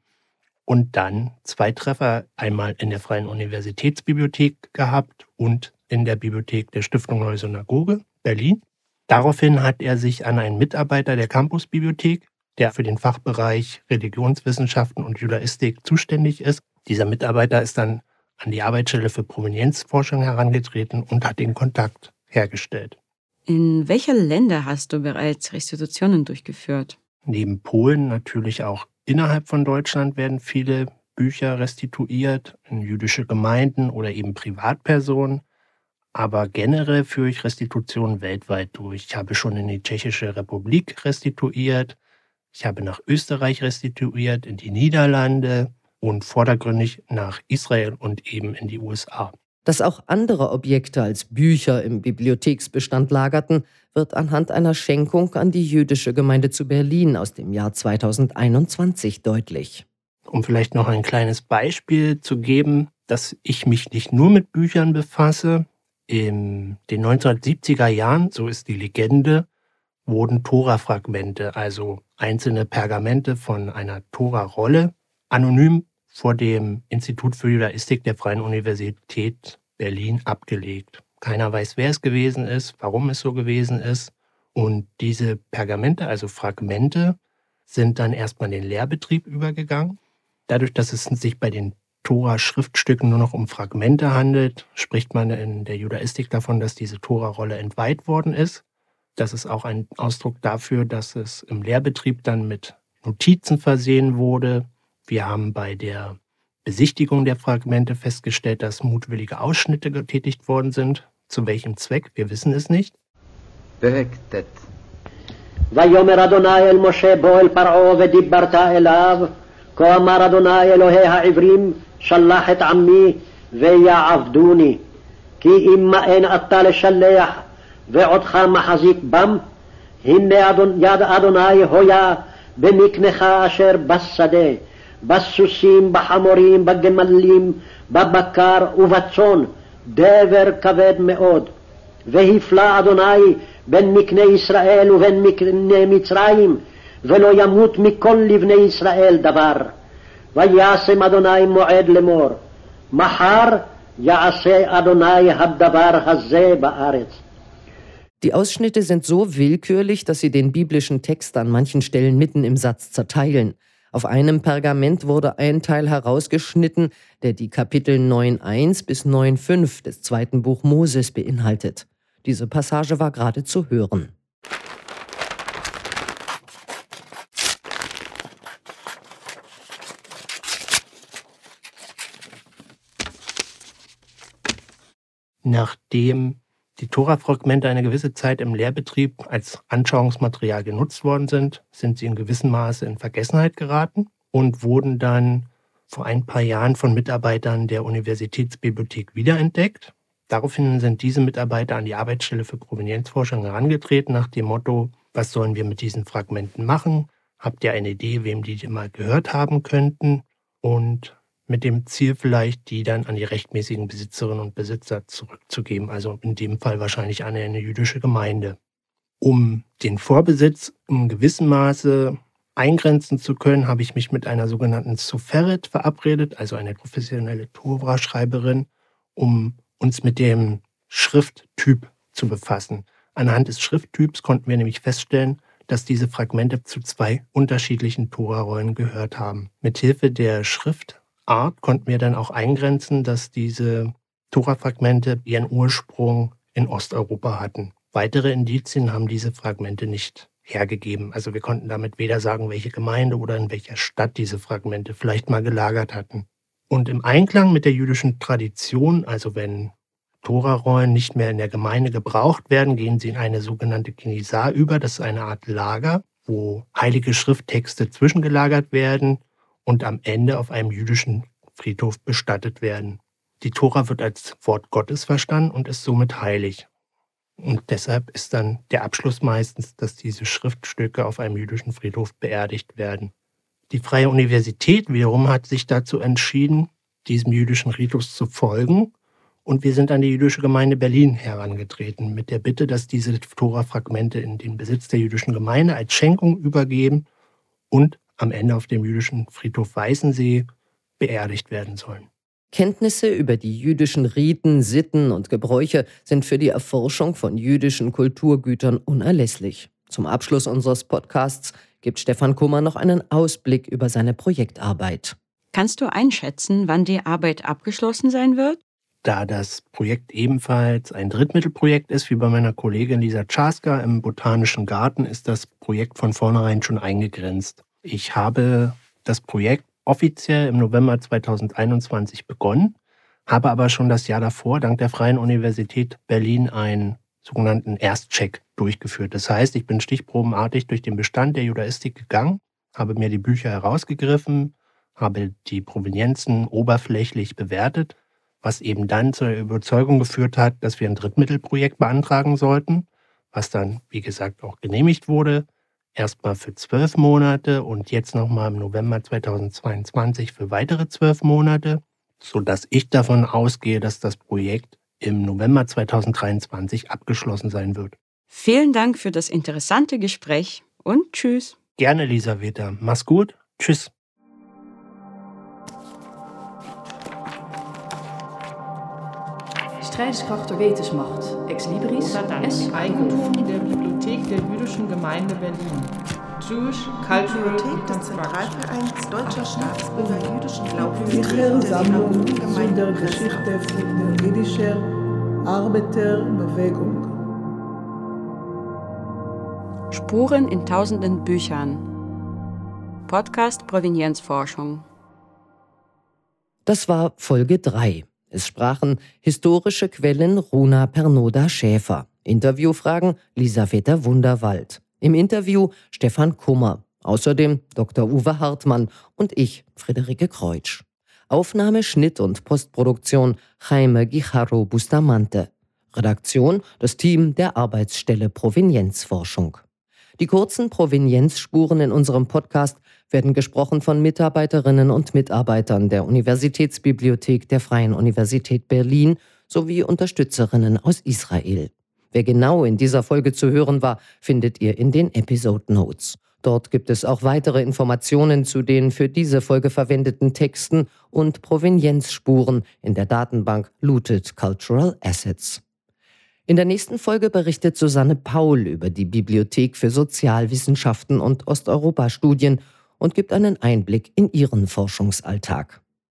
und dann zwei Treffer einmal in der Freien Universitätsbibliothek gehabt und in der Bibliothek der Stiftung Neue Synagoge Berlin. Daraufhin hat er sich an einen Mitarbeiter der Campusbibliothek, der für den Fachbereich Religionswissenschaften und Judaistik zuständig ist. Dieser Mitarbeiter ist dann an die Arbeitsstelle für Provenienzforschung herangetreten und hat den Kontakt hergestellt. In welche Länder hast du bereits Restitutionen durchgeführt? Neben Polen natürlich auch innerhalb von Deutschland werden viele Bücher restituiert in jüdische Gemeinden oder eben Privatpersonen. Aber generell führe ich Restitutionen weltweit durch. Ich habe schon in die Tschechische Republik restituiert. Ich habe nach Österreich restituiert, in die Niederlande und vordergründig nach Israel und eben in die USA. Dass auch andere Objekte als Bücher im Bibliotheksbestand lagerten, wird anhand einer Schenkung an die jüdische Gemeinde zu Berlin aus dem Jahr 2021 deutlich. Um vielleicht noch ein kleines Beispiel zu geben, dass ich mich nicht nur mit Büchern befasse. In den 1970er Jahren, so ist die Legende, wurden Tora-Fragmente, also einzelne Pergamente von einer Tora-Rolle, anonym vor dem Institut für Judaistik der Freien Universität Berlin abgelegt. Keiner weiß, wer es gewesen ist, warum es so gewesen ist. Und diese Pergamente, also Fragmente, sind dann erstmal in den Lehrbetrieb übergegangen. Dadurch, dass es sich bei den Tora-Schriftstücken nur noch um Fragmente handelt, spricht man in der Judaistik davon, dass diese Tora-Rolle entweiht worden ist. Das ist auch ein Ausdruck dafür, dass es im Lehrbetrieb dann mit Notizen versehen wurde, wir haben bei der Besichtigung der Fragmente festgestellt, dass mutwillige Ausschnitte getätigt worden sind. Zu welchem Zweck? Wir wissen es nicht. ויאמר אדוני אל משה בוא אל פרעה ודיברת אליו כה אמר אדוני אלוהי העברים שלח את עמי ויעבדוני כי אם מאן אתה לשלח ועודך מחזיק בם הנה יד אדוני הויה במקנך אשר בשדה בסוסים, בחמורים, בגמלים, בבקר ובצאן, דבר כבד מאוד. והפלא אדוני בין מקנה ישראל ובין מקנה מצרים, ולא ימות מכל לבני ישראל דבר. וישם אדוני מועד לאמור, מחר יעשה אדוני הדבר הזה בארץ. Die Ausschnitte sind so willkürlich, dass sie den biblischen Text an manchen Stellen mitten im Satz zerteilen. Auf einem Pergament wurde ein Teil herausgeschnitten, der die Kapitel 9.1 bis 9.5 des zweiten Buch Moses beinhaltet. Diese Passage war gerade zu hören. Nachdem die Tora-Fragmente eine gewisse Zeit im Lehrbetrieb als Anschauungsmaterial genutzt worden sind, sind sie in gewissem Maße in Vergessenheit geraten und wurden dann vor ein paar Jahren von Mitarbeitern der Universitätsbibliothek wiederentdeckt. Daraufhin sind diese Mitarbeiter an die Arbeitsstelle für Provenienzforschung herangetreten nach dem Motto, was sollen wir mit diesen Fragmenten machen? Habt ihr eine Idee, wem die mal gehört haben könnten? Und mit dem Ziel vielleicht, die dann an die rechtmäßigen Besitzerinnen und Besitzer zurückzugeben, also in dem Fall wahrscheinlich an eine jüdische Gemeinde. Um den Vorbesitz in gewissem Maße eingrenzen zu können, habe ich mich mit einer sogenannten Soferet verabredet, also eine professionelle Tora-Schreiberin, um uns mit dem Schrifttyp zu befassen. Anhand des Schrifttyps konnten wir nämlich feststellen, dass diese Fragmente zu zwei unterschiedlichen Tora-Rollen gehört haben. Mithilfe der Schrift Art konnten wir dann auch eingrenzen, dass diese Tora-Fragmente ihren Ursprung in Osteuropa hatten. Weitere Indizien haben diese Fragmente nicht hergegeben. Also wir konnten damit weder sagen, welche Gemeinde oder in welcher Stadt diese Fragmente vielleicht mal gelagert hatten. Und im Einklang mit der jüdischen Tradition, also wenn Torarollen nicht mehr in der Gemeinde gebraucht werden, gehen sie in eine sogenannte Kinisa über. Das ist eine Art Lager, wo heilige Schrifttexte zwischengelagert werden und am Ende auf einem jüdischen Friedhof bestattet werden. Die Tora wird als Wort Gottes verstanden und ist somit heilig. Und deshalb ist dann der Abschluss meistens, dass diese Schriftstücke auf einem jüdischen Friedhof beerdigt werden. Die Freie Universität wiederum hat sich dazu entschieden, diesem jüdischen Ritus zu folgen. Und wir sind an die jüdische Gemeinde Berlin herangetreten mit der Bitte, dass diese Tora-Fragmente in den Besitz der jüdischen Gemeinde als Schenkung übergeben und am Ende auf dem jüdischen Friedhof Weißensee beerdigt werden sollen. Kenntnisse über die jüdischen Riten, Sitten und Gebräuche sind für die Erforschung von jüdischen Kulturgütern unerlässlich. Zum Abschluss unseres Podcasts gibt Stefan Kummer noch einen Ausblick über seine Projektarbeit. Kannst du einschätzen, wann die Arbeit abgeschlossen sein wird? Da das Projekt ebenfalls ein Drittmittelprojekt ist, wie bei meiner Kollegin Lisa Czaska im Botanischen Garten, ist das Projekt von vornherein schon eingegrenzt. Ich habe das Projekt offiziell im November 2021 begonnen, habe aber schon das Jahr davor dank der Freien Universität Berlin einen sogenannten Erstcheck durchgeführt. Das heißt, ich bin stichprobenartig durch den Bestand der Judaistik gegangen, habe mir die Bücher herausgegriffen, habe die Provenienzen oberflächlich bewertet, was eben dann zur Überzeugung geführt hat, dass wir ein Drittmittelprojekt beantragen sollten, was dann, wie gesagt, auch genehmigt wurde erstmal für zwölf Monate und jetzt nochmal im November 2022 für weitere zwölf Monate, sodass ich davon ausgehe, dass das Projekt im November 2023 abgeschlossen sein wird. Vielen Dank für das interessante Gespräch und tschüss. Gerne, Elisabeth. Mach's gut. Tschüss. Strijdkracht der Wetensmacht, Ex Libris, S. Eigentum der Bibliothek der Jüdischen Gemeinde Berlin. Jewish Cultural Bibliothek des Zentralvereins Deutscher Staatsbürger jüdischen Glaubens. Sicher Sammlung zu der Geschichte von der jüdischen Arbeiterbewegung. Spuren in tausenden Büchern. Podcast Provenienzforschung. Das war Folge 3. Es sprachen historische Quellen Runa Pernoda Schäfer. Interviewfragen Lisaveta Wunderwald. Im Interview Stefan Kummer. Außerdem Dr. Uwe Hartmann und ich, Friederike Kreutsch. Aufnahme, Schnitt und Postproduktion Jaime Guijarro Bustamante. Redaktion das Team der Arbeitsstelle Provenienzforschung. Die kurzen Provenienzspuren in unserem Podcast werden gesprochen von Mitarbeiterinnen und Mitarbeitern der Universitätsbibliothek der Freien Universität Berlin sowie Unterstützerinnen aus Israel. Wer genau in dieser Folge zu hören war, findet ihr in den Episode Notes. Dort gibt es auch weitere Informationen zu den für diese Folge verwendeten Texten und Provenienzspuren in der Datenbank Looted Cultural Assets. In der nächsten Folge berichtet Susanne Paul über die Bibliothek für Sozialwissenschaften und Osteuropa-Studien und gibt einen Einblick in ihren Forschungsalltag.